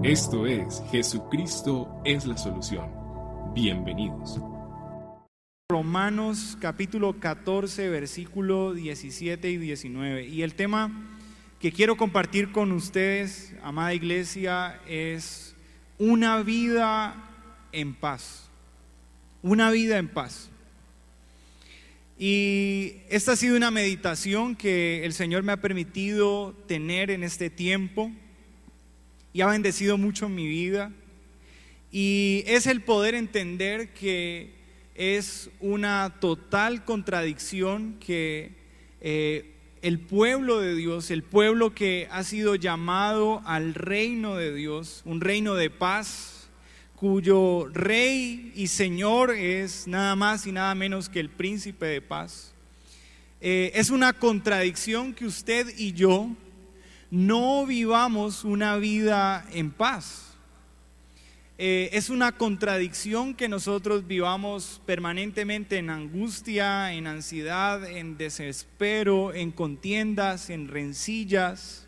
Esto es Jesucristo es la solución. Bienvenidos. Romanos capítulo 14, versículo 17 y 19. Y el tema que quiero compartir con ustedes, amada iglesia, es una vida en paz. Una vida en paz. Y esta ha sido una meditación que el Señor me ha permitido tener en este tiempo y ha bendecido mucho mi vida. Y es el poder entender que es una total contradicción que eh, el pueblo de Dios, el pueblo que ha sido llamado al reino de Dios, un reino de paz, cuyo rey y señor es nada más y nada menos que el príncipe de paz. Eh, es una contradicción que usted y yo no vivamos una vida en paz. Eh, es una contradicción que nosotros vivamos permanentemente en angustia, en ansiedad, en desespero, en contiendas, en rencillas,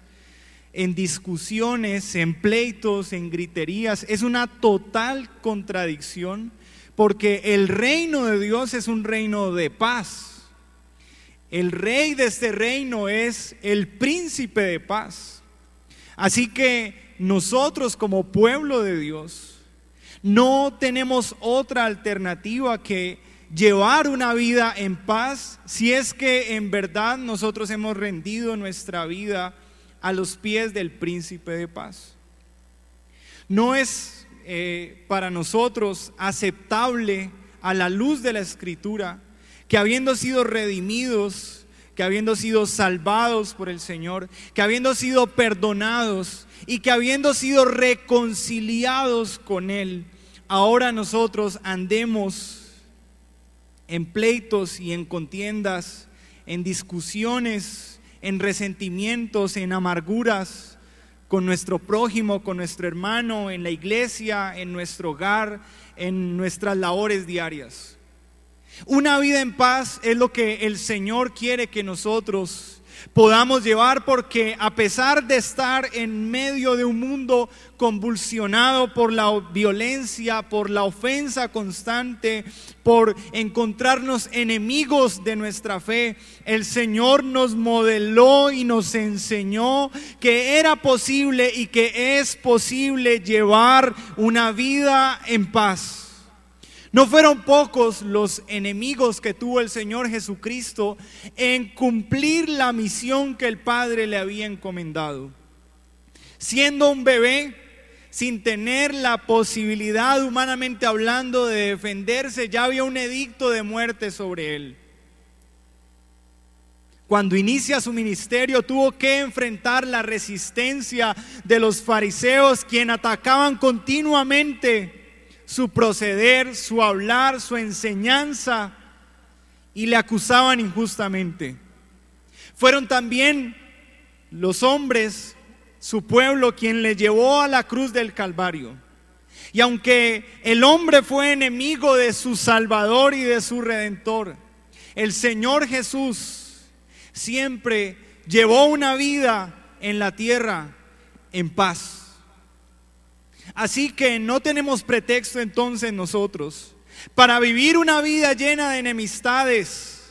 en discusiones, en pleitos, en griterías. Es una total contradicción porque el reino de Dios es un reino de paz. El rey de este reino es el príncipe de paz. Así que nosotros como pueblo de Dios no tenemos otra alternativa que llevar una vida en paz si es que en verdad nosotros hemos rendido nuestra vida a los pies del príncipe de paz. No es eh, para nosotros aceptable a la luz de la escritura que habiendo sido redimidos, que habiendo sido salvados por el Señor, que habiendo sido perdonados y que habiendo sido reconciliados con Él, ahora nosotros andemos en pleitos y en contiendas, en discusiones, en resentimientos, en amarguras con nuestro prójimo, con nuestro hermano, en la iglesia, en nuestro hogar, en nuestras labores diarias. Una vida en paz es lo que el Señor quiere que nosotros podamos llevar porque a pesar de estar en medio de un mundo convulsionado por la violencia, por la ofensa constante, por encontrarnos enemigos de nuestra fe, el Señor nos modeló y nos enseñó que era posible y que es posible llevar una vida en paz. No fueron pocos los enemigos que tuvo el Señor Jesucristo en cumplir la misión que el Padre le había encomendado. Siendo un bebé, sin tener la posibilidad humanamente hablando de defenderse, ya había un edicto de muerte sobre él. Cuando inicia su ministerio tuvo que enfrentar la resistencia de los fariseos, quienes atacaban continuamente su proceder, su hablar, su enseñanza y le acusaban injustamente. Fueron también los hombres, su pueblo, quien le llevó a la cruz del Calvario. Y aunque el hombre fue enemigo de su Salvador y de su Redentor, el Señor Jesús siempre llevó una vida en la tierra en paz. Así que no tenemos pretexto entonces nosotros para vivir una vida llena de enemistades,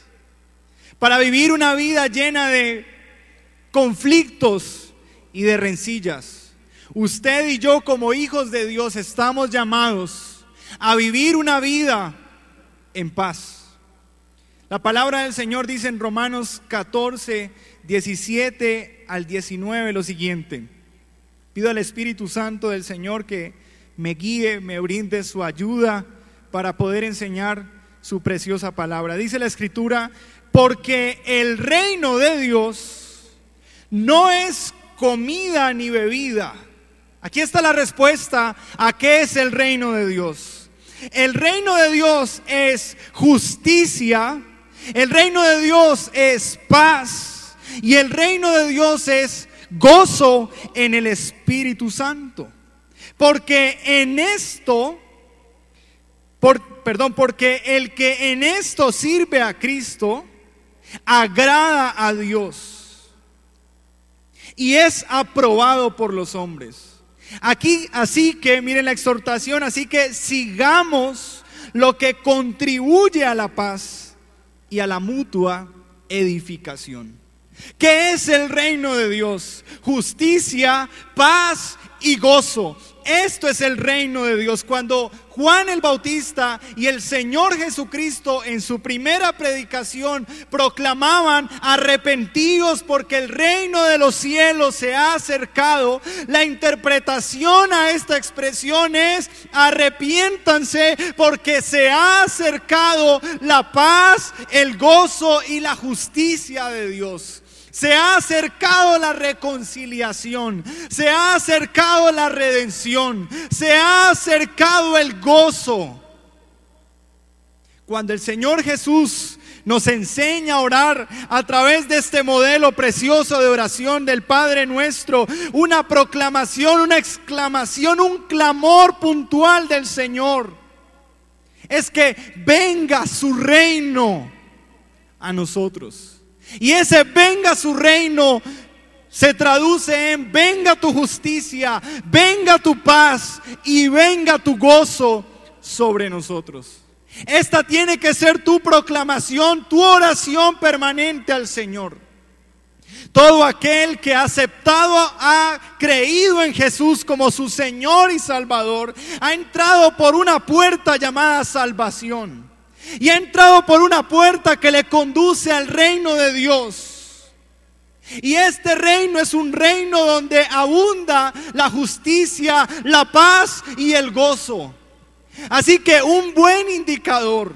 para vivir una vida llena de conflictos y de rencillas. Usted y yo como hijos de Dios estamos llamados a vivir una vida en paz. La palabra del Señor dice en Romanos 14, 17 al 19 lo siguiente. Pido al Espíritu Santo del Señor que me guíe, me brinde su ayuda para poder enseñar su preciosa palabra. Dice la Escritura, porque el reino de Dios no es comida ni bebida. Aquí está la respuesta a qué es el reino de Dios. El reino de Dios es justicia, el reino de Dios es paz y el reino de Dios es gozo en el Espíritu Santo. Porque en esto, por, perdón, porque el que en esto sirve a Cristo, agrada a Dios y es aprobado por los hombres. Aquí, así que, miren la exhortación, así que sigamos lo que contribuye a la paz y a la mutua edificación. ¿Qué es el reino de Dios? Justicia, paz y gozo. Esto es el reino de Dios. Cuando Juan el Bautista y el Señor Jesucristo en su primera predicación proclamaban arrepentidos porque el reino de los cielos se ha acercado, la interpretación a esta expresión es arrepiéntanse porque se ha acercado la paz, el gozo y la justicia de Dios. Se ha acercado la reconciliación, se ha acercado la redención, se ha acercado el gozo. Cuando el Señor Jesús nos enseña a orar a través de este modelo precioso de oración del Padre nuestro, una proclamación, una exclamación, un clamor puntual del Señor. Es que venga su reino a nosotros. Y ese venga su reino se traduce en venga tu justicia, venga tu paz y venga tu gozo sobre nosotros. Esta tiene que ser tu proclamación, tu oración permanente al Señor. Todo aquel que ha aceptado, ha creído en Jesús como su Señor y Salvador, ha entrado por una puerta llamada salvación y ha entrado por una puerta que le conduce al reino de Dios. Y este reino es un reino donde abunda la justicia, la paz y el gozo. Así que un buen indicador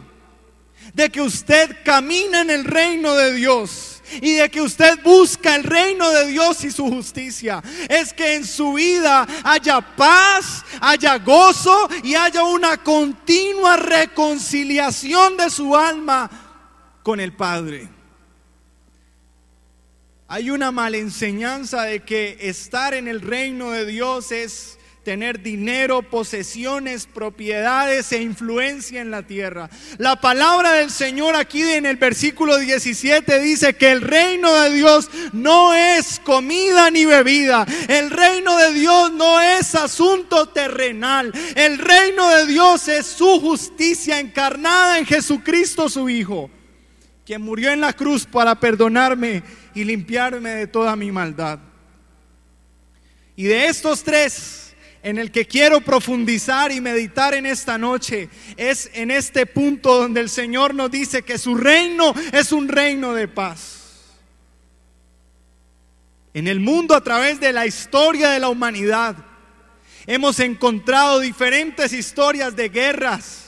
de que usted camina en el reino de Dios y de que usted busca el reino de Dios y su justicia. Es que en su vida haya paz, haya gozo y haya una continua reconciliación de su alma con el Padre. Hay una mala enseñanza de que estar en el reino de Dios es tener dinero, posesiones, propiedades e influencia en la tierra. La palabra del Señor aquí en el versículo 17 dice que el reino de Dios no es comida ni bebida. El reino de Dios no es asunto terrenal. El reino de Dios es su justicia encarnada en Jesucristo su Hijo, quien murió en la cruz para perdonarme y limpiarme de toda mi maldad. Y de estos tres, en el que quiero profundizar y meditar en esta noche es en este punto donde el Señor nos dice que su reino es un reino de paz. En el mundo a través de la historia de la humanidad hemos encontrado diferentes historias de guerras,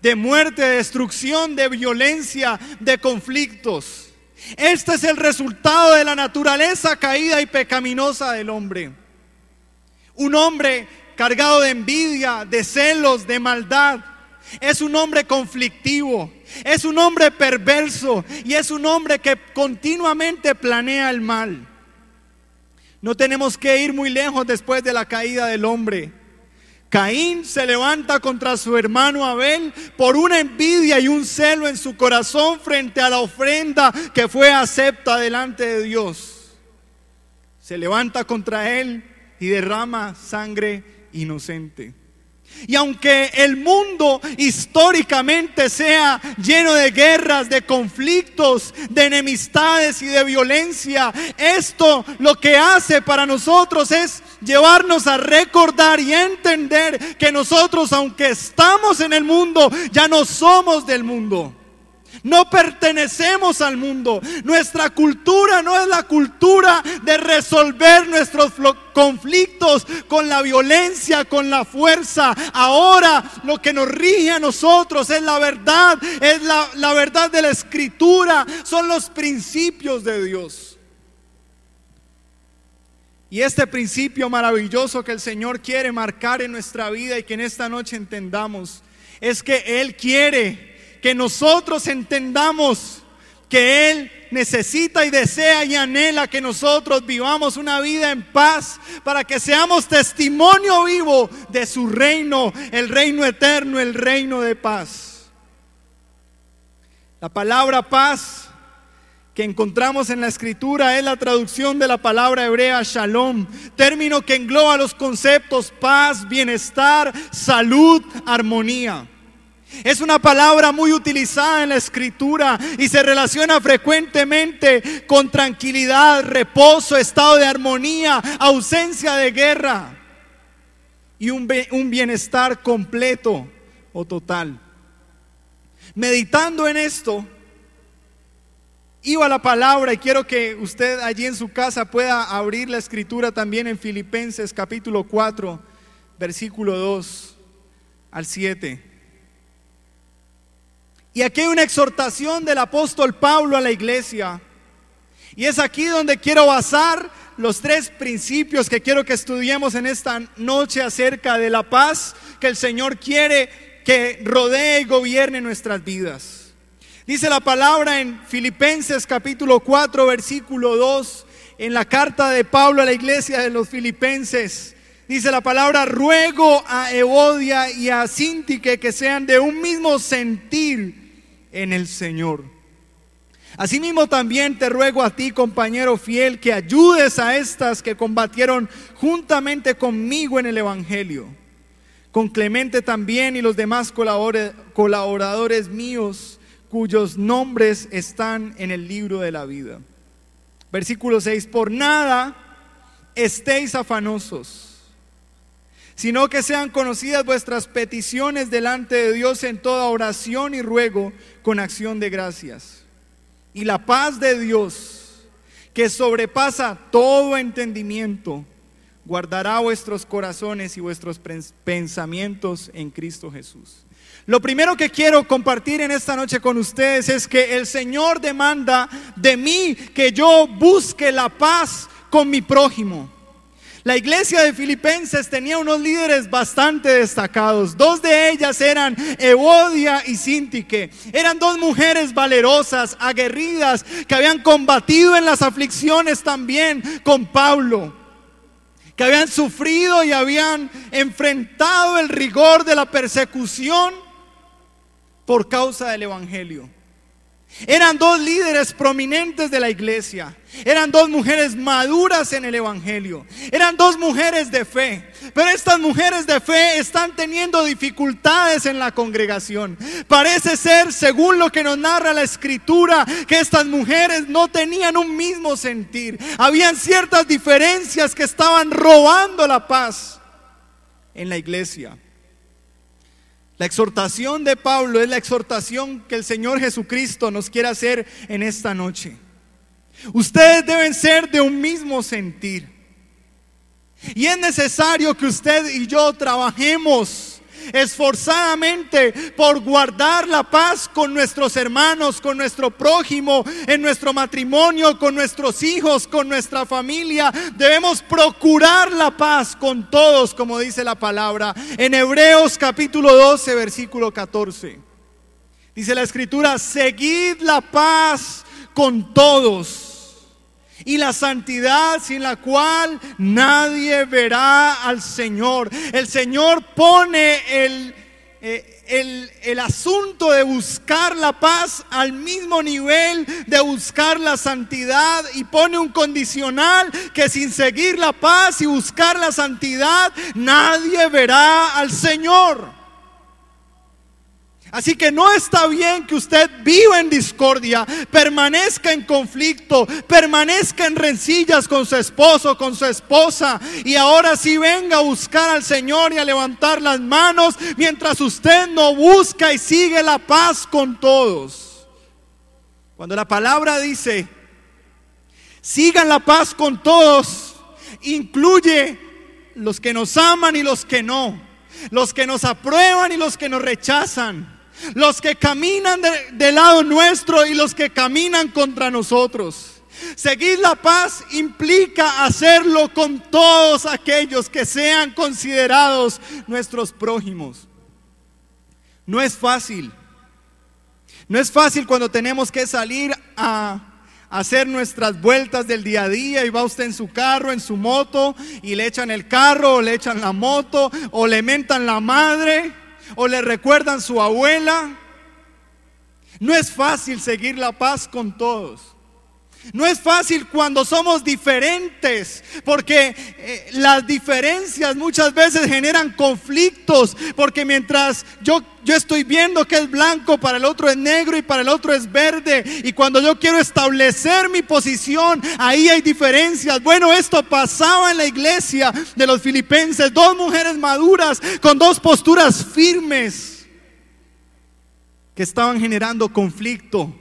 de muerte, de destrucción, de violencia, de conflictos. Este es el resultado de la naturaleza caída y pecaminosa del hombre. Un hombre cargado de envidia, de celos, de maldad. Es un hombre conflictivo, es un hombre perverso y es un hombre que continuamente planea el mal. No tenemos que ir muy lejos después de la caída del hombre. Caín se levanta contra su hermano Abel por una envidia y un celo en su corazón frente a la ofrenda que fue acepta delante de Dios. Se levanta contra él y derrama sangre inocente. Y aunque el mundo históricamente sea lleno de guerras, de conflictos, de enemistades y de violencia, esto lo que hace para nosotros es llevarnos a recordar y entender que nosotros, aunque estamos en el mundo, ya no somos del mundo. No pertenecemos al mundo. Nuestra cultura no es la cultura de resolver nuestros conflictos con la violencia, con la fuerza. Ahora lo que nos rige a nosotros es la verdad, es la, la verdad de la escritura, son los principios de Dios. Y este principio maravilloso que el Señor quiere marcar en nuestra vida y que en esta noche entendamos es que Él quiere que nosotros entendamos que Él necesita y desea y anhela que nosotros vivamos una vida en paz para que seamos testimonio vivo de su reino, el reino eterno, el reino de paz. La palabra paz que encontramos en la escritura es la traducción de la palabra hebrea shalom, término que engloba los conceptos paz, bienestar, salud, armonía. Es una palabra muy utilizada en la escritura y se relaciona frecuentemente con tranquilidad, reposo, estado de armonía, ausencia de guerra y un, bienestar completo o total. Meditando en esto, iba la palabra y quiero que usted allí en su casa pueda abrir la escritura también en Filipenses capítulo 4, versículo 2 al 7. Y aquí hay una exhortación del apóstol Pablo a la iglesia. Y es aquí donde quiero basar los tres principios que quiero que estudiemos en esta noche acerca de la paz que el Señor quiere que rodee y gobierne nuestras vidas. Dice la palabra en Filipenses capítulo 4 versículo 2 en la carta de Pablo a la iglesia de los filipenses. Dice la palabra, ruego a Evodia y a Sintique que sean de un mismo sentir en el Señor. Asimismo también te ruego a ti, compañero fiel, que ayudes a estas que combatieron juntamente conmigo en el Evangelio, con Clemente también y los demás colaboradores míos, cuyos nombres están en el libro de la vida. Versículo 6, por nada estéis afanosos sino que sean conocidas vuestras peticiones delante de Dios en toda oración y ruego con acción de gracias. Y la paz de Dios, que sobrepasa todo entendimiento, guardará vuestros corazones y vuestros pensamientos en Cristo Jesús. Lo primero que quiero compartir en esta noche con ustedes es que el Señor demanda de mí que yo busque la paz con mi prójimo. La iglesia de Filipenses tenía unos líderes bastante destacados. Dos de ellas eran Evodia y Sintique. Eran dos mujeres valerosas, aguerridas, que habían combatido en las aflicciones también con Pablo. Que habían sufrido y habían enfrentado el rigor de la persecución por causa del Evangelio. Eran dos líderes prominentes de la iglesia. Eran dos mujeres maduras en el Evangelio. Eran dos mujeres de fe. Pero estas mujeres de fe están teniendo dificultades en la congregación. Parece ser, según lo que nos narra la escritura, que estas mujeres no tenían un mismo sentir. Habían ciertas diferencias que estaban robando la paz en la iglesia. La exhortación de Pablo es la exhortación que el Señor Jesucristo nos quiere hacer en esta noche. Ustedes deben ser de un mismo sentir. Y es necesario que usted y yo trabajemos esforzadamente por guardar la paz con nuestros hermanos, con nuestro prójimo, en nuestro matrimonio, con nuestros hijos, con nuestra familia. Debemos procurar la paz con todos, como dice la palabra. En Hebreos capítulo 12, versículo 14. Dice la escritura, seguid la paz con todos y la santidad sin la cual nadie verá al Señor. El Señor pone el, eh, el, el, asunto de buscar la paz al mismo nivel de buscar la santidad y pone un condicional que sin seguir la paz y buscar la santidad nadie verá al Señor. Así que no está bien que usted viva en discordia, permanezca en conflicto, permanezca en rencillas con su esposo, con su esposa, y ahora sí venga a buscar al Señor y a levantar las manos mientras usted no busca y sigue la paz con todos. Cuando la palabra dice, sigan la paz con todos, incluye los que nos aman y los que no, los que nos aprueban y los que nos rechazan los que caminan del lado nuestro y los que caminan contra nosotros. Seguir la paz implica hacerlo con todos aquellos que sean considerados nuestros prójimos. No es fácil. No es fácil cuando tenemos que salir a hacer nuestras vueltas del día a día y va usted en su carro, en su moto y le echan el carro o le echan la moto o le mentan la madre o le recuerdan su abuela. No es fácil seguir la paz con todos. No es fácil cuando somos diferentes, porque eh, las diferencias muchas veces generan conflictos, porque mientras yo, yo estoy viendo que es blanco, para el otro es negro y para el otro es verde, y cuando yo quiero establecer mi posición, ahí hay diferencias. Bueno, esto pasaba en la iglesia de los filipenses, dos mujeres maduras con dos posturas firmes que estaban generando conflicto.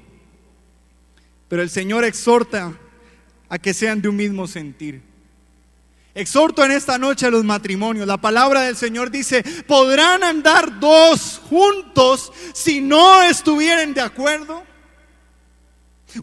Pero el Señor exhorta a que sean de un mismo sentir. Exhorto en esta noche a los matrimonios. La palabra del Señor dice, podrán andar dos juntos si no estuvieran de acuerdo.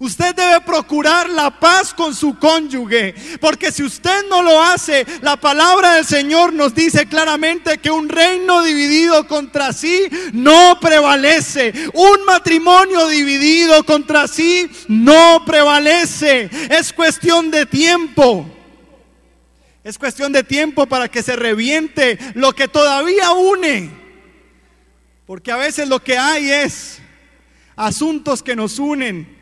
Usted debe procurar la paz con su cónyuge, porque si usted no lo hace, la palabra del Señor nos dice claramente que un reino dividido contra sí no prevalece. Un matrimonio dividido contra sí no prevalece. Es cuestión de tiempo. Es cuestión de tiempo para que se reviente lo que todavía une. Porque a veces lo que hay es asuntos que nos unen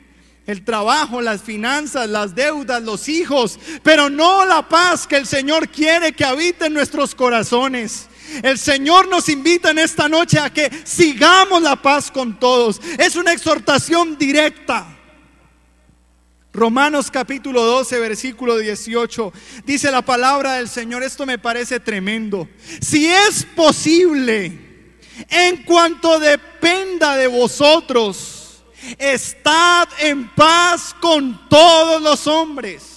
el trabajo, las finanzas, las deudas, los hijos, pero no la paz que el Señor quiere que habite en nuestros corazones. El Señor nos invita en esta noche a que sigamos la paz con todos. Es una exhortación directa. Romanos capítulo 12, versículo 18, dice la palabra del Señor, esto me parece tremendo. Si es posible, en cuanto dependa de vosotros, Estad en paz con todos los hombres.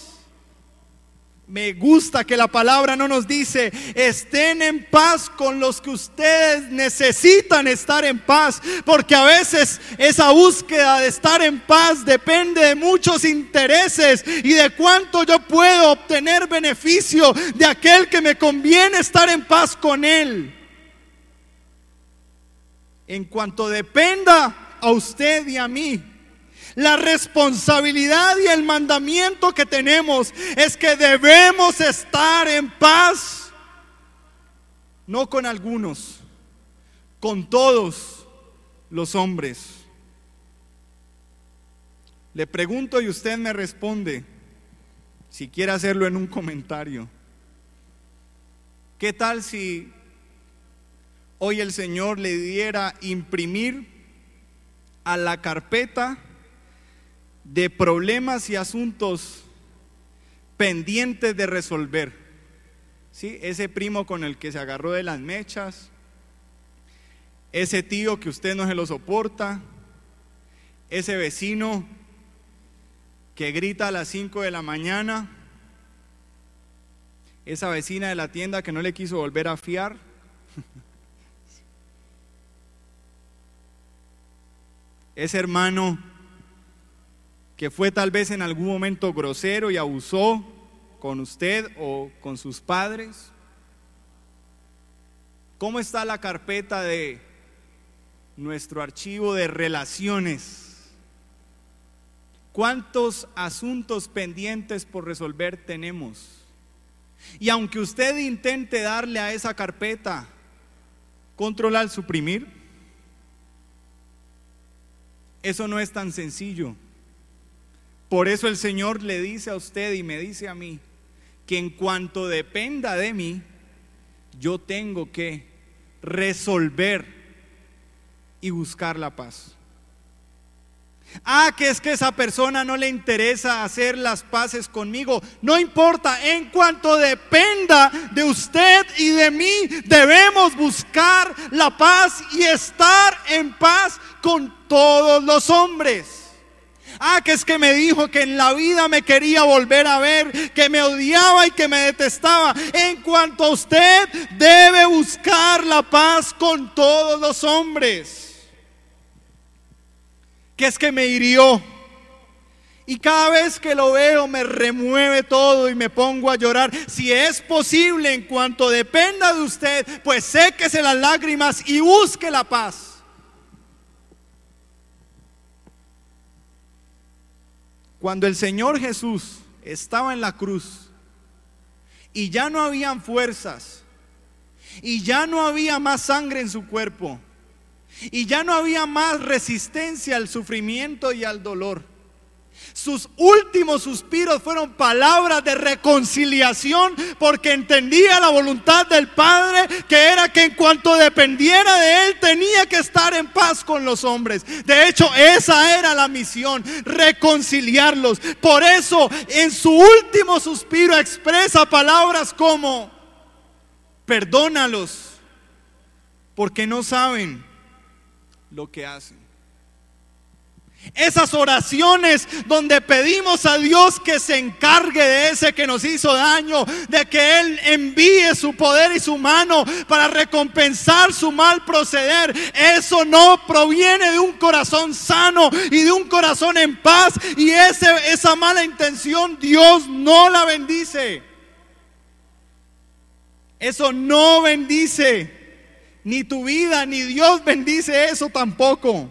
Me gusta que la palabra no nos dice, estén en paz con los que ustedes necesitan estar en paz, porque a veces esa búsqueda de estar en paz depende de muchos intereses y de cuánto yo puedo obtener beneficio de aquel que me conviene estar en paz con él. En cuanto dependa a usted y a mí. La responsabilidad y el mandamiento que tenemos es que debemos estar en paz, no con algunos, con todos los hombres. Le pregunto y usted me responde, si quiere hacerlo en un comentario. ¿Qué tal si hoy el Señor le diera imprimir a la carpeta de problemas y asuntos pendientes de resolver. ¿Sí? Ese primo con el que se agarró de las mechas, ese tío que usted no se lo soporta, ese vecino que grita a las 5 de la mañana, esa vecina de la tienda que no le quiso volver a fiar. Ese hermano que fue tal vez en algún momento grosero y abusó con usted o con sus padres? ¿Cómo está la carpeta de nuestro archivo de relaciones? ¿Cuántos asuntos pendientes por resolver tenemos? Y aunque usted intente darle a esa carpeta controlar, suprimir, eso no es tan sencillo. Por eso el Señor le dice a usted y me dice a mí que en cuanto dependa de mí, yo tengo que resolver y buscar la paz. Ah, que es que esa persona no le interesa hacer las paces conmigo. No importa, en cuanto dependa de usted y de mí, debemos buscar la paz y estar en paz con todos los hombres. Ah, que es que me dijo que en la vida me quería volver a ver, que me odiaba y que me detestaba. En cuanto a usted, debe buscar la paz con todos los hombres que es que me hirió. Y cada vez que lo veo me remueve todo y me pongo a llorar. Si es posible, en cuanto dependa de usted, pues séquese las lágrimas y busque la paz. Cuando el Señor Jesús estaba en la cruz y ya no habían fuerzas y ya no había más sangre en su cuerpo, y ya no había más resistencia al sufrimiento y al dolor. Sus últimos suspiros fueron palabras de reconciliación porque entendía la voluntad del Padre que era que en cuanto dependiera de él tenía que estar en paz con los hombres. De hecho, esa era la misión, reconciliarlos. Por eso en su último suspiro expresa palabras como, perdónalos porque no saben lo que hacen. Esas oraciones donde pedimos a Dios que se encargue de ese que nos hizo daño, de que Él envíe su poder y su mano para recompensar su mal proceder. Eso no proviene de un corazón sano y de un corazón en paz. Y ese, esa mala intención Dios no la bendice. Eso no bendice. Ni tu vida, ni Dios bendice eso tampoco.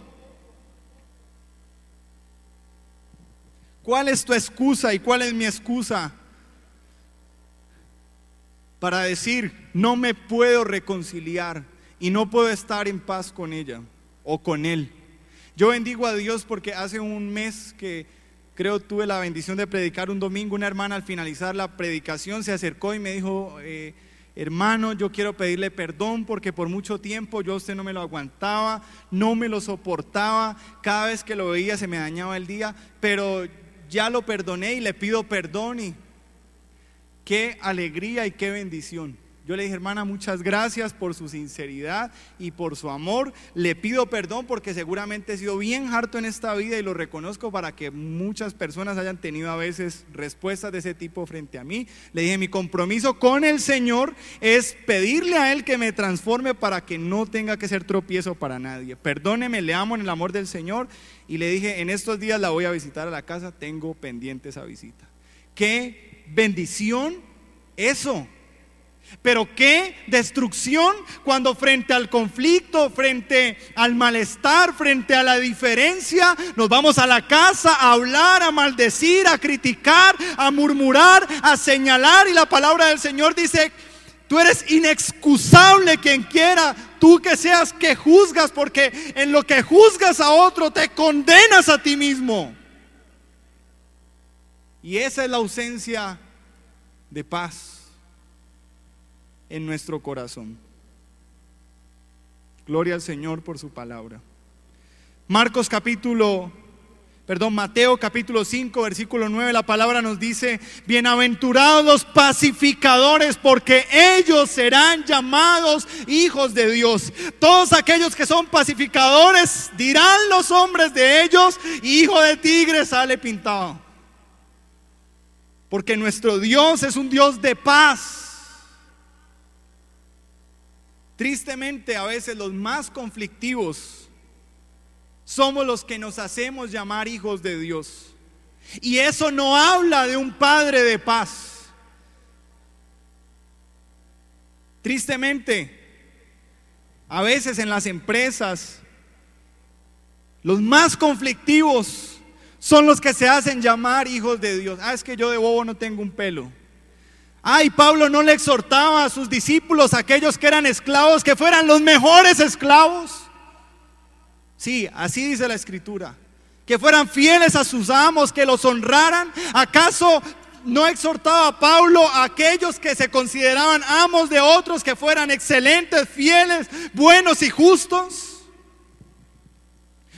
¿Cuál es tu excusa y cuál es mi excusa para decir, no me puedo reconciliar y no puedo estar en paz con ella o con él? Yo bendigo a Dios porque hace un mes que creo tuve la bendición de predicar un domingo, una hermana al finalizar la predicación se acercó y me dijo, eh, hermano, yo quiero pedirle perdón porque por mucho tiempo yo a usted no me lo aguantaba, no me lo soportaba, cada vez que lo veía se me dañaba el día, pero ya lo perdoné y le pido perdón y qué alegría y qué bendición. Yo le dije, hermana, muchas gracias por su sinceridad y por su amor. Le pido perdón porque seguramente he sido bien harto en esta vida y lo reconozco para que muchas personas hayan tenido a veces respuestas de ese tipo frente a mí. Le dije, mi compromiso con el Señor es pedirle a Él que me transforme para que no tenga que ser tropiezo para nadie. Perdóneme, le amo en el amor del Señor. Y le dije, en estos días la voy a visitar a la casa, tengo pendiente esa visita. Qué bendición eso pero qué destrucción cuando frente al conflicto, frente al malestar, frente a la diferencia, nos vamos a la casa a hablar, a maldecir, a criticar, a murmurar, a señalar. Y la palabra del Señor dice, tú eres inexcusable quien quiera, tú que seas que juzgas, porque en lo que juzgas a otro te condenas a ti mismo. Y esa es la ausencia de paz en nuestro corazón. Gloria al Señor por su palabra. Marcos capítulo, perdón, Mateo capítulo 5, versículo 9, la palabra nos dice, bienaventurados los pacificadores, porque ellos serán llamados hijos de Dios. Todos aquellos que son pacificadores, dirán los hombres de ellos, hijo de tigre sale pintado. Porque nuestro Dios es un Dios de paz. Tristemente a veces los más conflictivos somos los que nos hacemos llamar hijos de Dios. Y eso no habla de un padre de paz. Tristemente, a veces en las empresas, los más conflictivos son los que se hacen llamar hijos de Dios. Ah, es que yo de bobo no tengo un pelo. Ay, Pablo no le exhortaba a sus discípulos, aquellos que eran esclavos, que fueran los mejores esclavos. Sí, así dice la escritura. Que fueran fieles a sus amos, que los honraran. ¿Acaso no exhortaba a Pablo a aquellos que se consideraban amos de otros, que fueran excelentes, fieles, buenos y justos?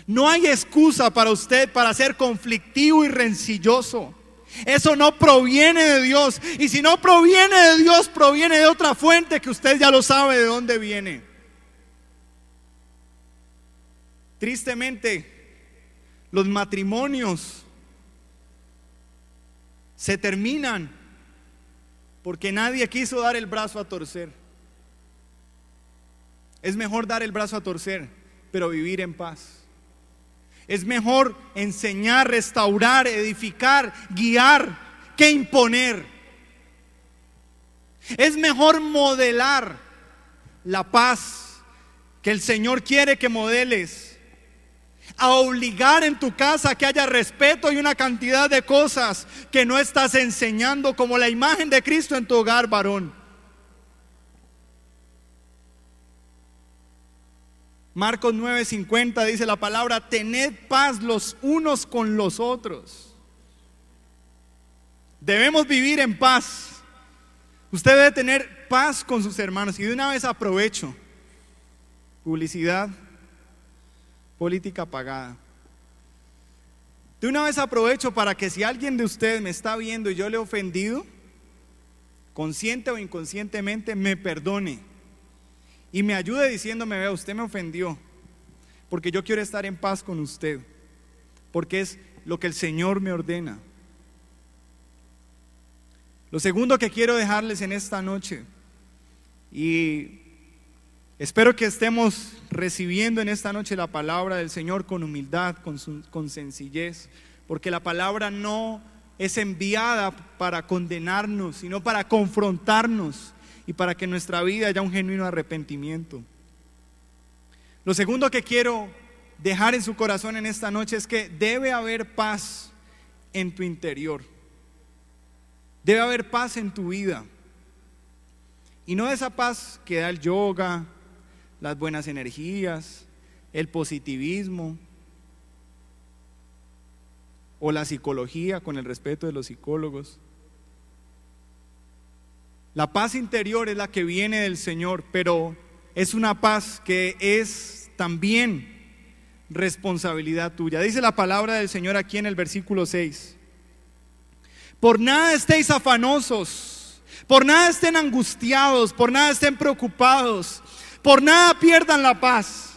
No hay excusa para usted para ser conflictivo y rencilloso. Eso no proviene de Dios. Y si no proviene de Dios, proviene de otra fuente que usted ya lo sabe de dónde viene. Tristemente, los matrimonios se terminan porque nadie quiso dar el brazo a torcer. Es mejor dar el brazo a torcer, pero vivir en paz. Es mejor enseñar, restaurar, edificar, guiar que imponer. Es mejor modelar la paz que el Señor quiere que modeles. A obligar en tu casa que haya respeto y una cantidad de cosas que no estás enseñando como la imagen de Cristo en tu hogar, varón. Marcos 9:50 dice la palabra, tened paz los unos con los otros. Debemos vivir en paz. Usted debe tener paz con sus hermanos. Y de una vez aprovecho. Publicidad, política pagada. De una vez aprovecho para que si alguien de ustedes me está viendo y yo le he ofendido, consciente o inconscientemente, me perdone y me ayude diciéndome, vea, usted me ofendió, porque yo quiero estar en paz con usted, porque es lo que el Señor me ordena. Lo segundo que quiero dejarles en esta noche, y espero que estemos recibiendo en esta noche la palabra del Señor con humildad, con, con sencillez, porque la palabra no es enviada para condenarnos, sino para confrontarnos y para que en nuestra vida haya un genuino arrepentimiento. Lo segundo que quiero dejar en su corazón en esta noche es que debe haber paz en tu interior. Debe haber paz en tu vida. Y no esa paz que da el yoga, las buenas energías, el positivismo, o la psicología con el respeto de los psicólogos. La paz interior es la que viene del Señor, pero es una paz que es también responsabilidad tuya. Dice la palabra del Señor aquí en el versículo 6. Por nada estéis afanosos, por nada estén angustiados, por nada estén preocupados, por nada pierdan la paz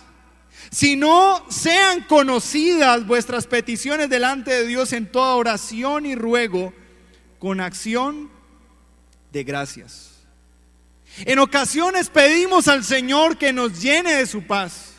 si no sean conocidas vuestras peticiones delante de Dios en toda oración y ruego con acción de gracias. En ocasiones pedimos al Señor que nos llene de su paz,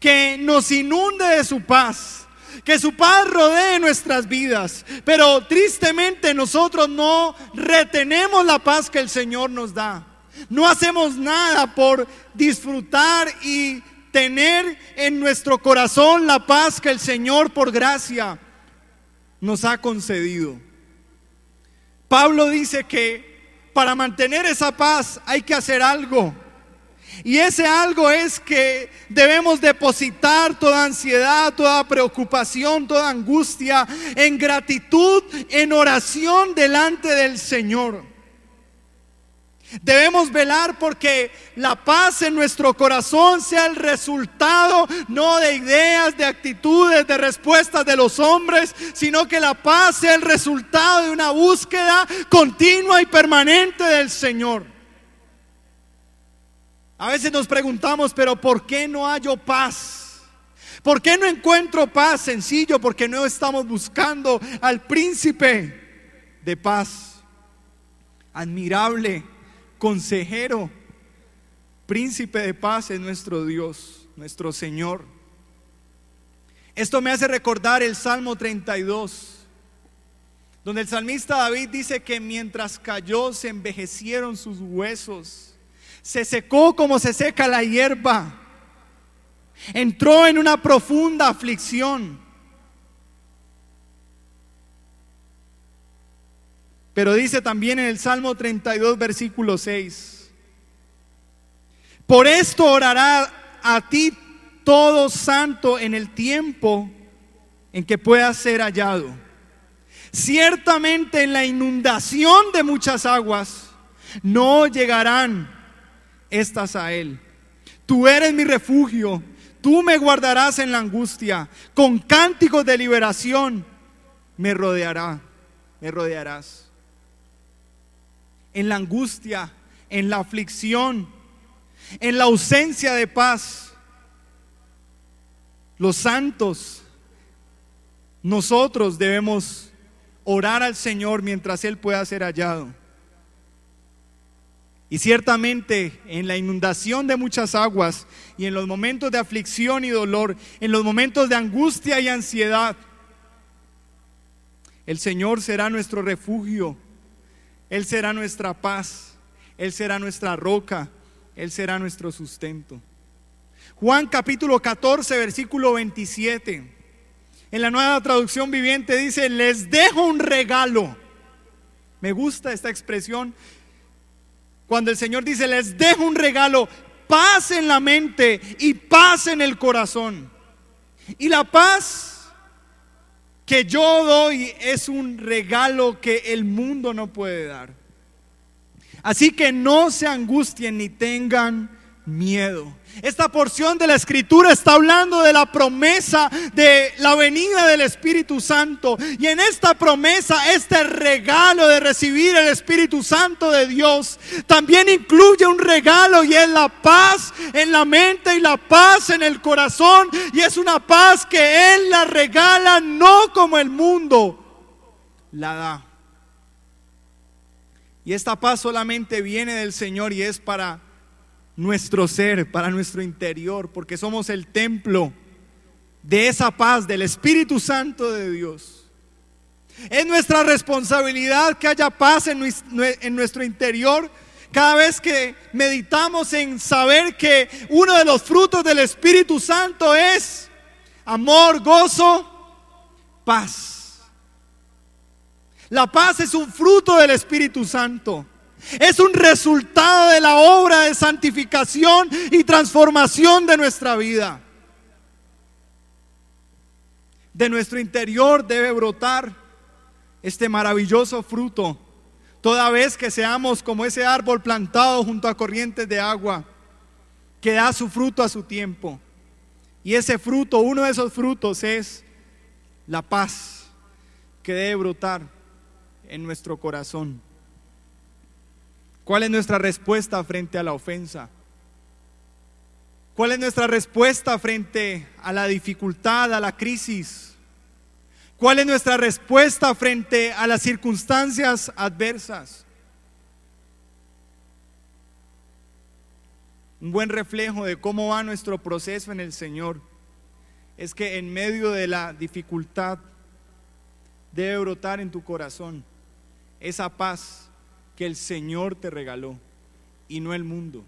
que nos inunde de su paz, que su paz rodee nuestras vidas. Pero tristemente nosotros no retenemos la paz que el Señor nos da. No hacemos nada por disfrutar y tener en nuestro corazón la paz que el Señor por gracia nos ha concedido. Pablo dice que para mantener esa paz hay que hacer algo. Y ese algo es que debemos depositar toda ansiedad, toda preocupación, toda angustia en gratitud, en oración delante del Señor. Debemos velar porque la paz en nuestro corazón sea el resultado no de ideas, de actitudes, de respuestas de los hombres, sino que la paz sea el resultado de una búsqueda continua y permanente del Señor. A veces nos preguntamos, pero ¿por qué no hallo paz? ¿Por qué no encuentro paz? Sencillo, porque no estamos buscando al príncipe de paz. Admirable consejero, príncipe de paz es nuestro Dios, nuestro Señor. Esto me hace recordar el Salmo 32, donde el salmista David dice que mientras cayó se envejecieron sus huesos, se secó como se seca la hierba, entró en una profunda aflicción. Pero dice también en el Salmo 32, versículo 6, por esto orará a ti todo santo en el tiempo en que pueda ser hallado. Ciertamente en la inundación de muchas aguas no llegarán estas a él. Tú eres mi refugio, tú me guardarás en la angustia, con cánticos de liberación me rodeará, me rodearás en la angustia, en la aflicción, en la ausencia de paz. Los santos, nosotros debemos orar al Señor mientras Él pueda ser hallado. Y ciertamente en la inundación de muchas aguas y en los momentos de aflicción y dolor, en los momentos de angustia y ansiedad, el Señor será nuestro refugio él será nuestra paz, Él será nuestra roca, Él será nuestro sustento. Juan capítulo 14, versículo 27. En la nueva traducción viviente dice, les dejo un regalo. Me gusta esta expresión. Cuando el Señor dice, les dejo un regalo, paz en la mente y paz en el corazón. Y la paz que yo doy es un regalo que el mundo no puede dar. Así que no se angustien ni tengan miedo. Esta porción de la escritura está hablando de la promesa de la venida del Espíritu Santo. Y en esta promesa, este regalo de recibir el Espíritu Santo de Dios, también incluye un regalo y es la paz en la mente y la paz en el corazón. Y es una paz que Él la regala no como el mundo la da. Y esta paz solamente viene del Señor y es para nuestro ser, para nuestro interior, porque somos el templo de esa paz del Espíritu Santo de Dios. Es nuestra responsabilidad que haya paz en, nuestro interior cada vez que meditamos en saber que uno de los frutos del Espíritu Santo es amor, gozo, paz. La paz es un fruto del Espíritu Santo. Es un resultado de la obra de santificación y transformación de nuestra vida. De nuestro interior debe brotar este maravilloso fruto, toda vez que seamos como ese árbol plantado junto a corrientes de agua, que da su fruto a su tiempo. Y ese fruto, uno de esos frutos es la paz que debe brotar en nuestro corazón. ¿Cuál es nuestra respuesta frente a la ofensa? ¿Cuál es nuestra respuesta frente a la dificultad, a la crisis? ¿Cuál es nuestra respuesta frente a las circunstancias adversas? Un buen reflejo de cómo va nuestro proceso en el Señor es que en medio de la dificultad debe brotar en tu corazón esa paz que el Señor te regaló y no el mundo.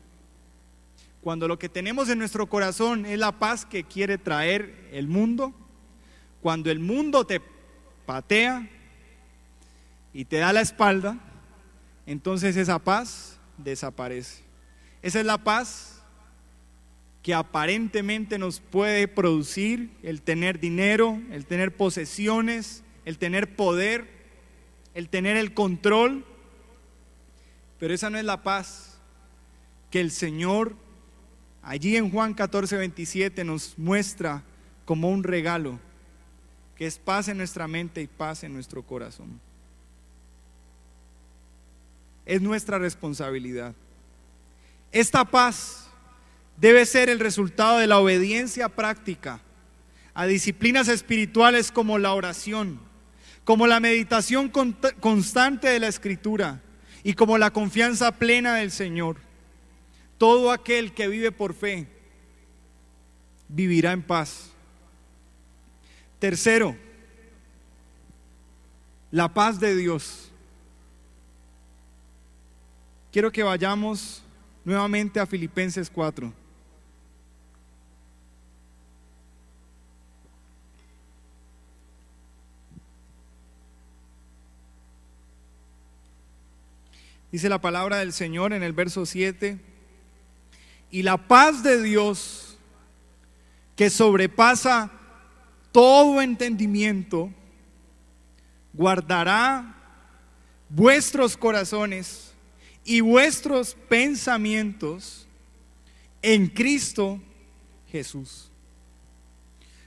Cuando lo que tenemos en nuestro corazón es la paz que quiere traer el mundo, cuando el mundo te patea y te da la espalda, entonces esa paz desaparece. Esa es la paz que aparentemente nos puede producir el tener dinero, el tener posesiones, el tener poder, el tener el control pero esa no es la paz que el Señor allí en Juan 14, 27 nos muestra como un regalo, que es paz en nuestra mente y paz en nuestro corazón. Es nuestra responsabilidad. Esta paz debe ser el resultado de la obediencia práctica a disciplinas espirituales como la oración, como la meditación constante de la escritura, y como la confianza plena del Señor. Todo aquel que vive por fe vivirá en paz. Tercero, la paz de Dios. Quiero que vayamos nuevamente a Filipenses 4. Dice la palabra del Señor en el verso 7, y la paz de Dios que sobrepasa todo entendimiento, guardará vuestros corazones y vuestros pensamientos en Cristo Jesús.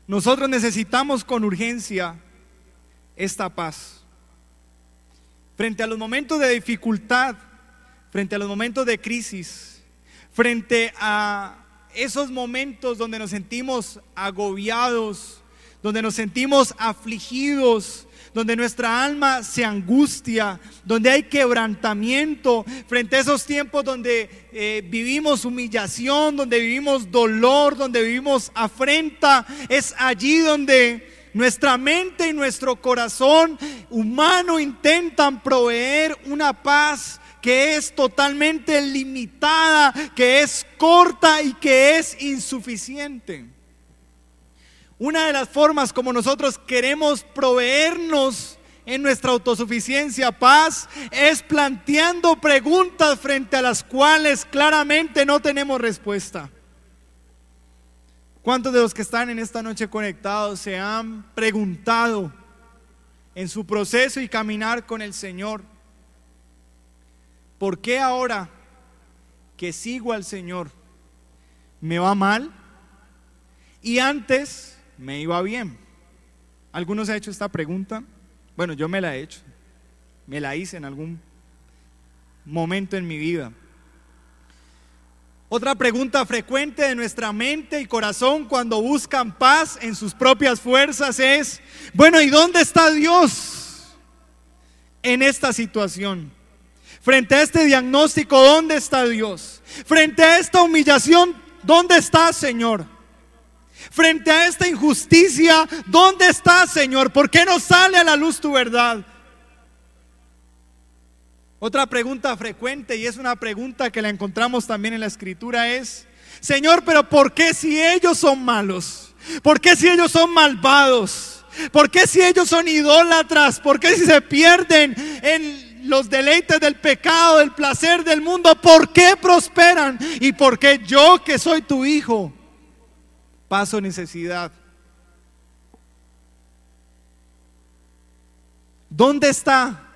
Nosotros necesitamos con urgencia esta paz. Frente a los momentos de dificultad, frente a los momentos de crisis, frente a esos momentos donde nos sentimos agobiados, donde nos sentimos afligidos, donde nuestra alma se angustia, donde hay quebrantamiento, frente a esos tiempos donde eh, vivimos humillación, donde vivimos dolor, donde vivimos afrenta, es allí donde nuestra mente y nuestro corazón humano intentan proveer una paz que es totalmente limitada, que es corta y que es insuficiente. Una de las formas como nosotros queremos proveernos en nuestra autosuficiencia paz es planteando preguntas frente a las cuales claramente no tenemos respuesta. ¿Cuántos de los que están en esta noche conectados se han preguntado en su proceso y caminar con el Señor. ¿Por qué ahora que sigo al Señor me va mal y antes me iba bien? ¿Algunos han hecho esta pregunta? Bueno, yo me la he hecho. Me la hice en algún momento en mi vida. Otra pregunta frecuente de nuestra mente y corazón cuando buscan paz en sus propias fuerzas es, bueno, ¿y dónde está Dios en esta situación? Frente a este diagnóstico, ¿dónde está Dios? Frente a esta humillación, ¿dónde está Señor? Frente a esta injusticia, ¿dónde está Señor? ¿Por qué no sale a la luz tu verdad? Otra pregunta frecuente y es una pregunta que la encontramos también en la escritura es, Señor, pero ¿por qué si ellos son malos? ¿Por qué si ellos son malvados? ¿Por qué si ellos son idólatras? ¿Por qué si se pierden en los deleites del pecado, del placer del mundo? ¿Por qué prosperan? ¿Y por qué yo que soy tu hijo paso necesidad? ¿Dónde está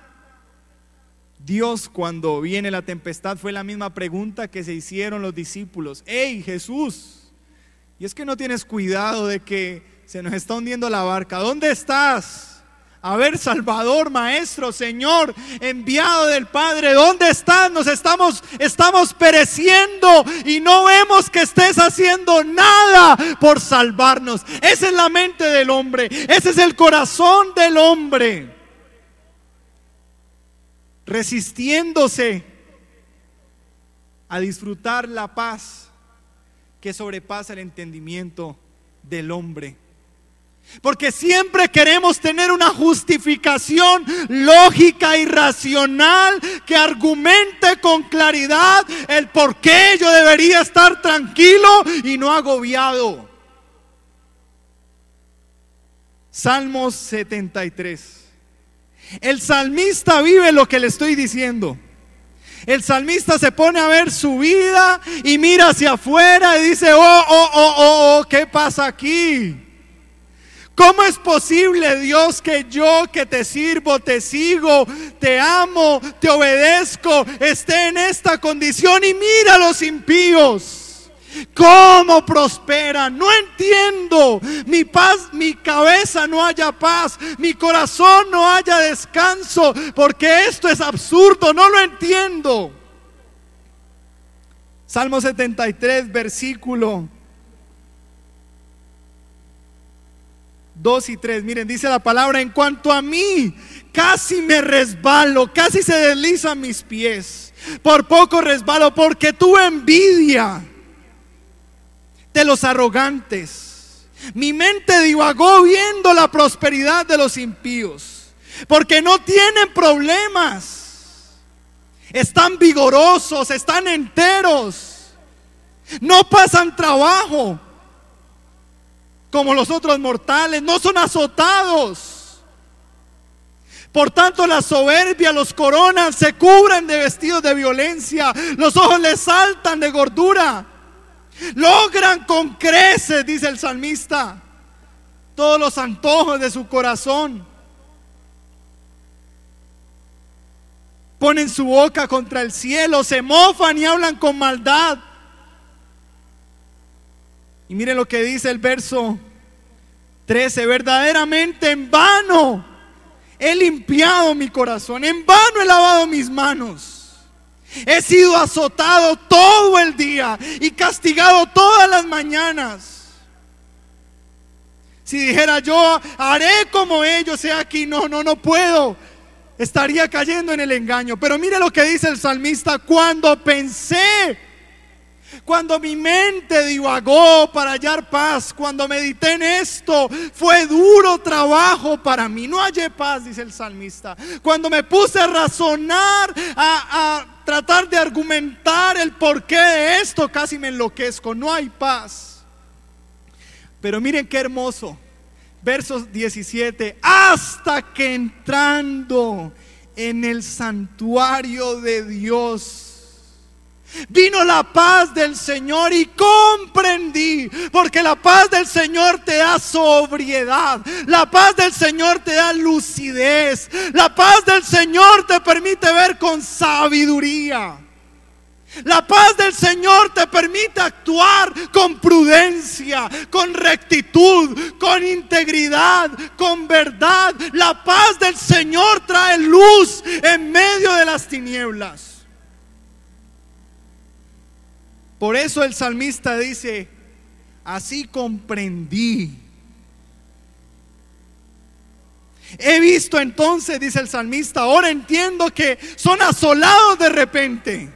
Dios cuando viene la tempestad fue la misma pregunta que se hicieron los discípulos. ¡Hey Jesús! Y es que no tienes cuidado de que se nos está hundiendo la barca. ¿Dónde estás? A ver, Salvador, Maestro, Señor, enviado del Padre, ¿dónde estás? Nos estamos, estamos pereciendo y no vemos que estés haciendo nada por salvarnos. Esa es la mente del hombre, ese es el corazón del hombre resistiéndose a disfrutar la paz que sobrepasa el entendimiento del hombre. Porque siempre queremos tener una justificación lógica y racional que argumente con claridad el por qué yo debería estar tranquilo y no agobiado. Salmos 73. El salmista vive lo que le estoy diciendo. El salmista se pone a ver su vida y mira hacia afuera y dice, oh, oh, oh, oh, oh, ¿qué pasa aquí? ¿Cómo es posible, Dios, que yo que te sirvo, te sigo, te amo, te obedezco, esté en esta condición y mira a los impíos? ¿Cómo prosperan? No entiendo. Mi paz, mi cabeza no haya paz, mi corazón no haya descanso, porque esto es absurdo, no lo entiendo. Salmo 73, versículo 2 y 3. Miren, dice la palabra, en cuanto a mí, casi me resbalo, casi se deslizan mis pies. Por poco resbalo porque tuve envidia de los arrogantes. Mi mente divagó viendo la prosperidad de los impíos, porque no tienen problemas. Están vigorosos, están enteros. No pasan trabajo como los otros mortales, no son azotados. Por tanto, la soberbia los coronan, se cubren de vestidos de violencia, los ojos les saltan de gordura. Logran con creces, dice el salmista, todos los antojos de su corazón. Ponen su boca contra el cielo, se mofan y hablan con maldad. Y miren lo que dice el verso 13, verdaderamente en vano he limpiado mi corazón, en vano he lavado mis manos. He sido azotado todo el día y castigado todas las mañanas. Si dijera yo, haré como ellos, sea aquí, no, no, no puedo. Estaría cayendo en el engaño. Pero mire lo que dice el salmista, cuando pensé cuando mi mente divagó para hallar paz, cuando medité en esto, fue duro trabajo para mí. No hallé paz, dice el salmista. Cuando me puse a razonar, a, a tratar de argumentar el porqué de esto, casi me enloquezco. No hay paz. Pero miren qué hermoso. Versos 17. Hasta que entrando en el santuario de Dios Vino la paz del Señor y comprendí, porque la paz del Señor te da sobriedad, la paz del Señor te da lucidez, la paz del Señor te permite ver con sabiduría. La paz del Señor te permite actuar con prudencia, con rectitud, con integridad, con verdad. La paz del Señor trae luz en medio de las tinieblas. Por eso el salmista dice, así comprendí. He visto entonces, dice el salmista, ahora entiendo que son asolados de repente.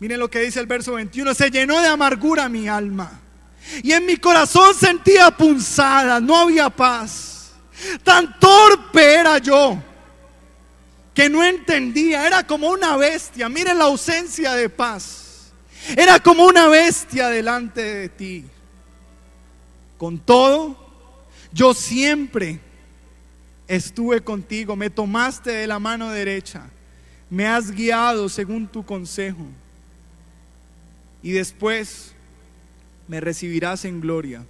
Miren lo que dice el verso 21, se llenó de amargura mi alma. Y en mi corazón sentía punzada, no había paz. Tan torpe era yo que no entendía, era como una bestia. Miren la ausencia de paz. Era como una bestia delante de ti. Con todo, yo siempre estuve contigo, me tomaste de la mano derecha, me has guiado según tu consejo. Y después me recibirás en gloria.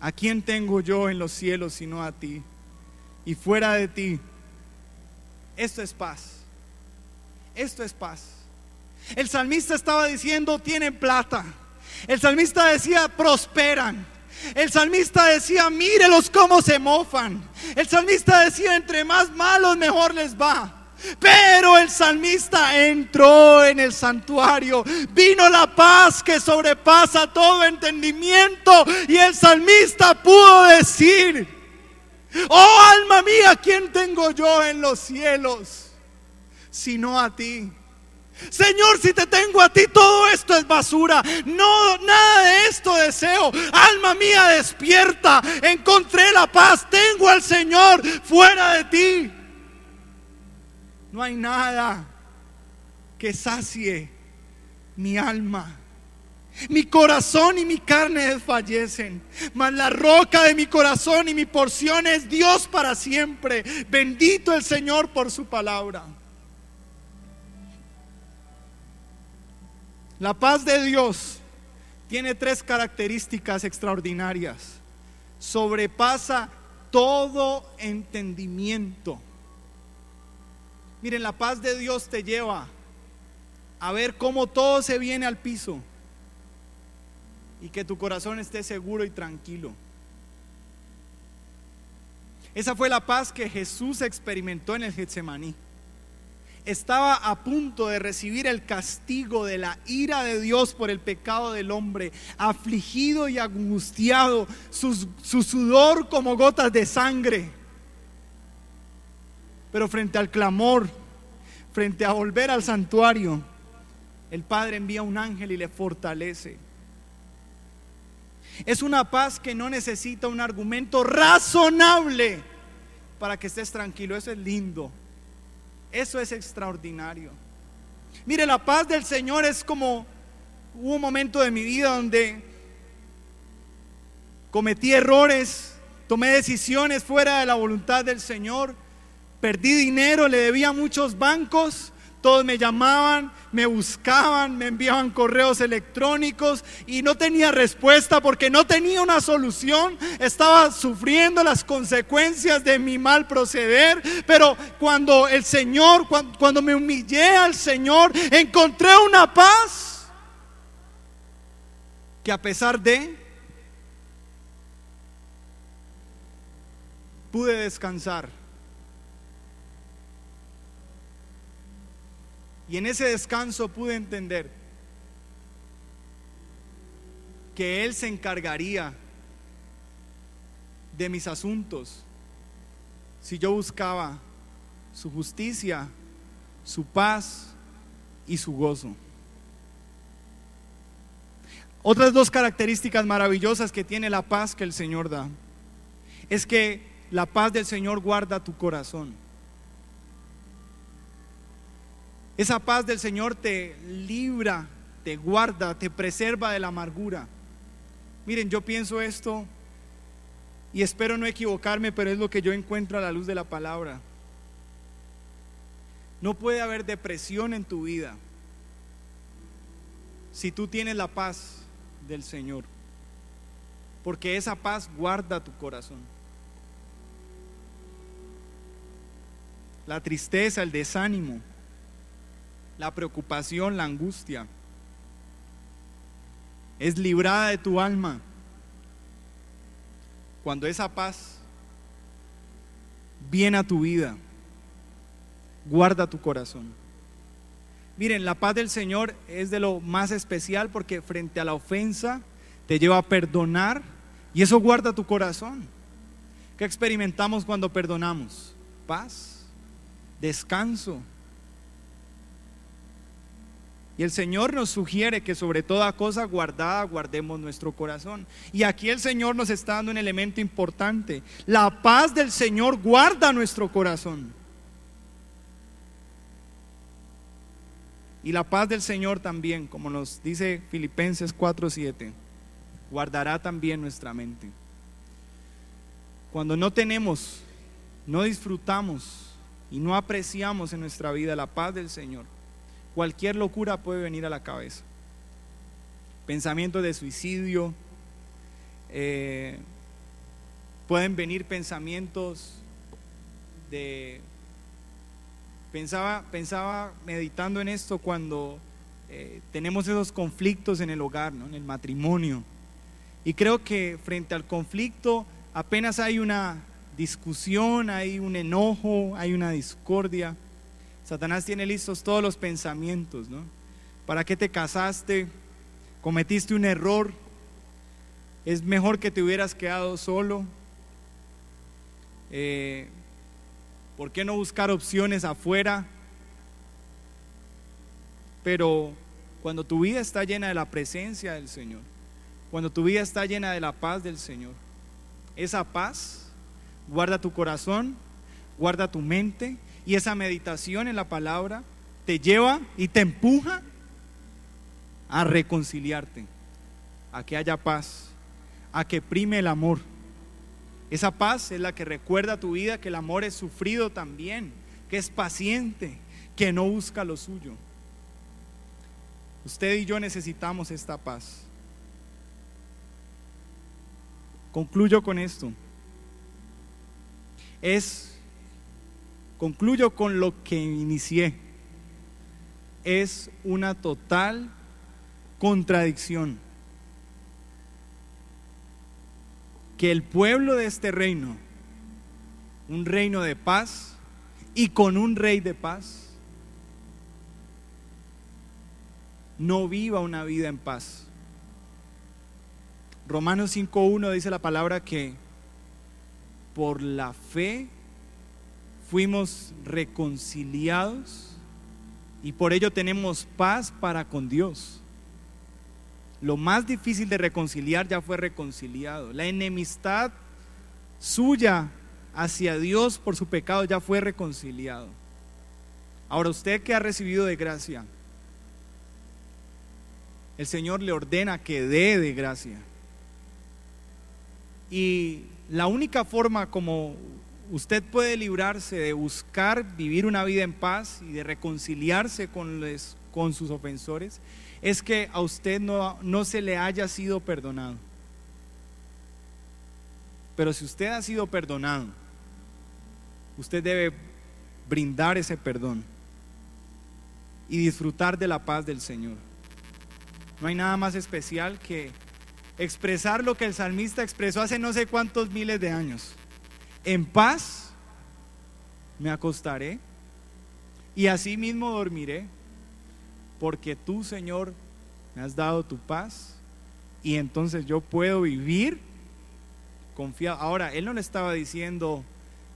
¿A quién tengo yo en los cielos sino a ti? Y fuera de ti esto es paz. Esto es paz. El salmista estaba diciendo, tienen plata. El salmista decía, prosperan. El salmista decía, mírelos cómo se mofan. El salmista decía, entre más malos, mejor les va. Pero el salmista entró en el santuario, vino la paz que sobrepasa todo entendimiento y el salmista pudo decir, Oh alma mía, ¿quién tengo yo en los cielos? Sino a ti. Señor, si te tengo a ti, todo esto es basura. No, nada de esto deseo. Alma mía, despierta. Encontré la paz. Tengo al Señor fuera de ti. No hay nada que sacie mi alma. Mi corazón y mi carne desfallecen, mas la roca de mi corazón y mi porción es Dios para siempre. Bendito el Señor por su palabra. La paz de Dios tiene tres características extraordinarias. Sobrepasa todo entendimiento. Miren, la paz de Dios te lleva a ver cómo todo se viene al piso y que tu corazón esté seguro y tranquilo. Esa fue la paz que Jesús experimentó en el Getsemaní. Estaba a punto de recibir el castigo de la ira de Dios por el pecado del hombre, afligido y angustiado, su, su sudor como gotas de sangre. Pero frente al clamor, frente a volver al santuario, el Padre envía un ángel y le fortalece. Es una paz que no necesita un argumento razonable para que estés tranquilo. Eso es lindo. Eso es extraordinario. Mire, la paz del Señor es como hubo un momento de mi vida donde cometí errores, tomé decisiones fuera de la voluntad del Señor, perdí dinero, le debía a muchos bancos todos me llamaban, me buscaban, me enviaban correos electrónicos y no tenía respuesta porque no tenía una solución. Estaba sufriendo las consecuencias de mi mal proceder. Pero cuando el Señor, cuando, me humillé al Señor, encontré una paz que a pesar de pude descansar. Y en ese descanso pude entender que Él se encargaría de mis asuntos si yo buscaba su justicia, su paz y su gozo. Otras dos características maravillosas que tiene la paz que el Señor da es que la paz del Señor guarda tu corazón. Esa paz del Señor te libra, te guarda, te preserva de la amargura. Miren, yo pienso esto y espero no equivocarme, pero es lo que yo encuentro a la luz de la palabra. No puede haber depresión en tu vida si tú tienes la paz del Señor. Porque esa paz guarda tu corazón. La tristeza, el desánimo, la preocupación, la angustia, es librada de tu alma cuando esa paz viene a tu vida, guarda tu corazón. Miren, la paz del Señor es de lo más especial porque frente a la ofensa te lleva a perdonar y eso guarda tu corazón. ¿Qué experimentamos cuando perdonamos? Paz, descanso, y el Señor nos sugiere que sobre toda cosa guardada guardemos nuestro corazón. Y aquí el Señor nos está dando un elemento importante. La paz del Señor guarda nuestro corazón. Y la paz del Señor también, como nos dice Filipenses 4:7, guardará también nuestra mente. Cuando no tenemos, no disfrutamos y no apreciamos en nuestra vida la paz del Señor, cualquier locura puede venir a la cabeza. Pensamientos de suicidio, eh, pueden venir pensamientos de... Pensaba, pensaba meditando en esto cuando eh, tenemos esos conflictos en el hogar, en el matrimonio. Y creo que frente al conflicto apenas hay una discusión, hay un enojo, hay una discordia. Satanás tiene listos todos los pensamientos, ¿no? ¿Para qué te casaste? ¿Cometiste un error? ¿Es mejor que te hubieras quedado solo? Eh, ¿Por qué no buscar opciones afuera? Pero cuando tu vida está llena de la presencia del Señor, cuando tu vida está llena de la paz del Señor, esa paz guarda tu corazón, guarda tu mente y esa meditación en la palabra te lleva y te empuja a reconciliarte, a que haya paz, a que prime el amor. Esa paz es la que recuerda a tu vida que el amor es sufrido también, que es paciente, que no busca lo suyo. Usted y yo necesitamos esta paz. Concluyo con esto. Es Concluyo con lo que inicié. Es una total contradicción. Que el pueblo de este reino, un reino de paz y con un rey de paz, no viva una vida en paz. Romanos 5.1 dice la palabra que por la fe fuimos reconciliados y por ello tenemos paz para con Dios. Lo más difícil de reconciliar ya fue reconciliado. La enemistad suya hacia Dios por su pecado ya fue reconciliado. Ahora usted que ha recibido de gracia, el Señor le ordena que dé de gracia. Y la única forma como usted puede librarse de buscar vivir una vida en paz y de reconciliarse con, con sus ofensores, es que a usted no, no se le haya sido perdonado. Pero si usted ha sido perdonado, usted debe brindar ese perdón y disfrutar de la paz del Señor. No hay nada más especial que expresar lo que el salmista expresó hace no sé cuántos miles de años en paz me acostaré y así mismo dormiré, porque tú, Señor, me has dado tu paz y entonces yo puedo vivir confiado. Ahora, él no le estaba diciendo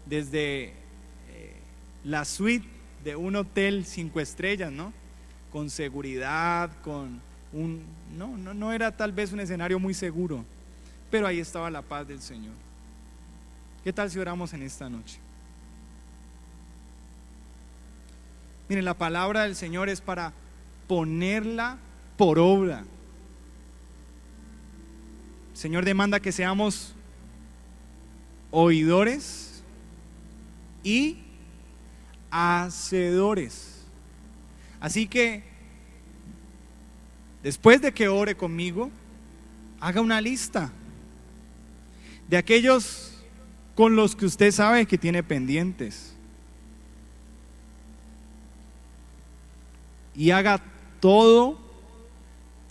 desde eh, la suite de un hotel cinco estrellas, ¿no? Con seguridad, con un... No, no, no era tal vez un escenario muy seguro, pero ahí estaba la paz del Señor. ¿Qué tal si oramos en esta noche? Miren, la palabra del Señor es para ponerla por obra. El Señor demanda que seamos oidores y hacedores. Así que, después de que ore conmigo, haga una lista de aquellos con los que usted sabe que tiene pendientes. Y haga todo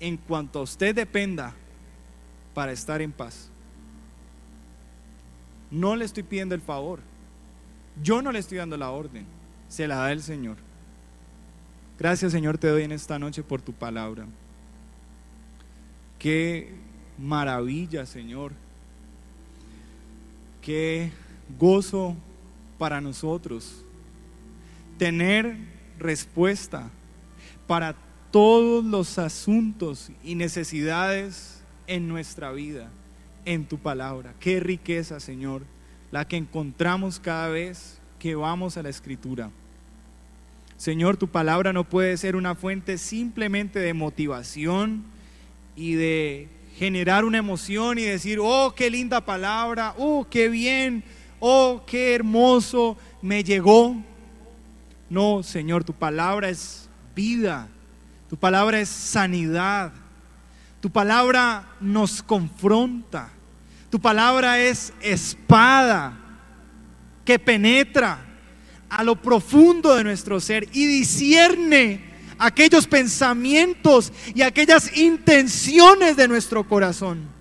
en cuanto a usted dependa para estar en paz. No le estoy pidiendo el favor. Yo no le estoy dando la orden. Se la da el Señor. Gracias Señor te doy en esta noche por tu palabra. Qué maravilla Señor. Qué gozo para nosotros tener respuesta para todos los asuntos y necesidades en nuestra vida, en tu palabra. Qué riqueza, Señor, la que encontramos cada vez que vamos a la escritura. Señor, tu palabra no puede ser una fuente simplemente de motivación y de generar una emoción y decir, oh, qué linda palabra, oh, qué bien, oh, qué hermoso, me llegó. No, Señor, tu palabra es vida, tu palabra es sanidad. Tu palabra nos confronta. Tu palabra es espada que penetra a lo profundo de nuestro ser y discierne aquellos pensamientos y aquellas intenciones de nuestro corazón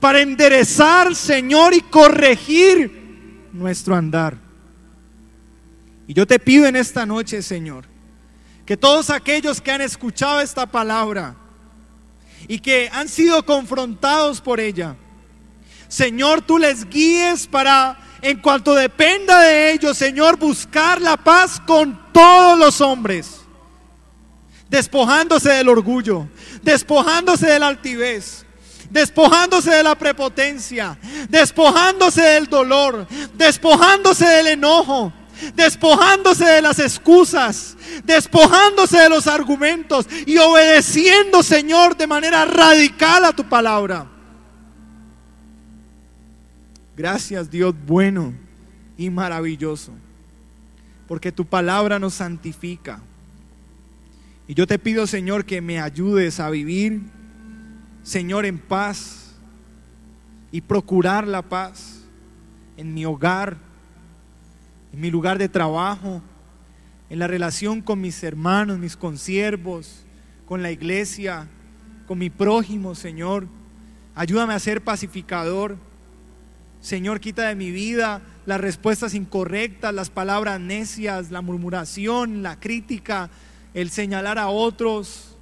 para enderezar, Señor, y corregir nuestro andar. Y yo te pido en esta noche, Señor, que todos aquellos que han escuchado esta palabra y que han sido confrontados por ella, Señor, tú les guíes para, en cuanto dependa de ellos, Señor, buscar la paz con todos los hombres, despojándose del orgullo, despojándose de la altivez, despojándose de la prepotencia, despojándose del dolor, despojándose del enojo, despojándose de las excusas, despojándose de los argumentos y obedeciendo, Señor, de manera radical a tu palabra. Gracias, Dios bueno y maravilloso, porque tu palabra nos santifica. Y yo te pido, Señor, que me ayudes a vivir, Señor, en paz y procurar la paz en mi hogar en mi lugar de trabajo, en la relación con mis hermanos, mis consiervos, con la iglesia, con mi prójimo, Señor. Ayúdame a ser pacificador. Señor, quita de mi vida las respuestas incorrectas, las palabras necias, la murmuración, la crítica, el señalar a otros.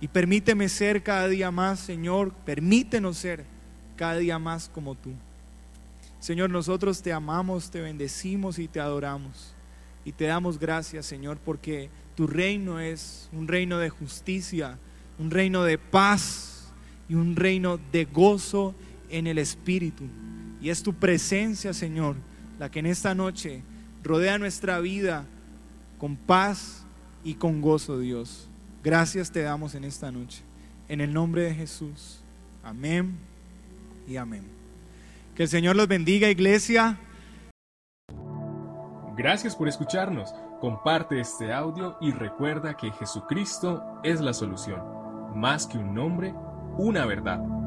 Y permíteme ser cada día más, Señor, permítenos ser cada día más como tú. Señor, nosotros te amamos, te bendecimos y te adoramos. Y te damos gracias, Señor, porque tu reino es un reino de justicia, un reino de paz y un reino de gozo en el Espíritu. Y es tu presencia, Señor, la que en esta noche rodea nuestra vida con paz y con gozo, Dios. Gracias te damos en esta noche. En el nombre de Jesús. Amén y amén. Que el Señor los bendiga, iglesia. Gracias por escucharnos. Comparte este audio y recuerda que Jesucristo es la solución. Más que un nombre, una verdad.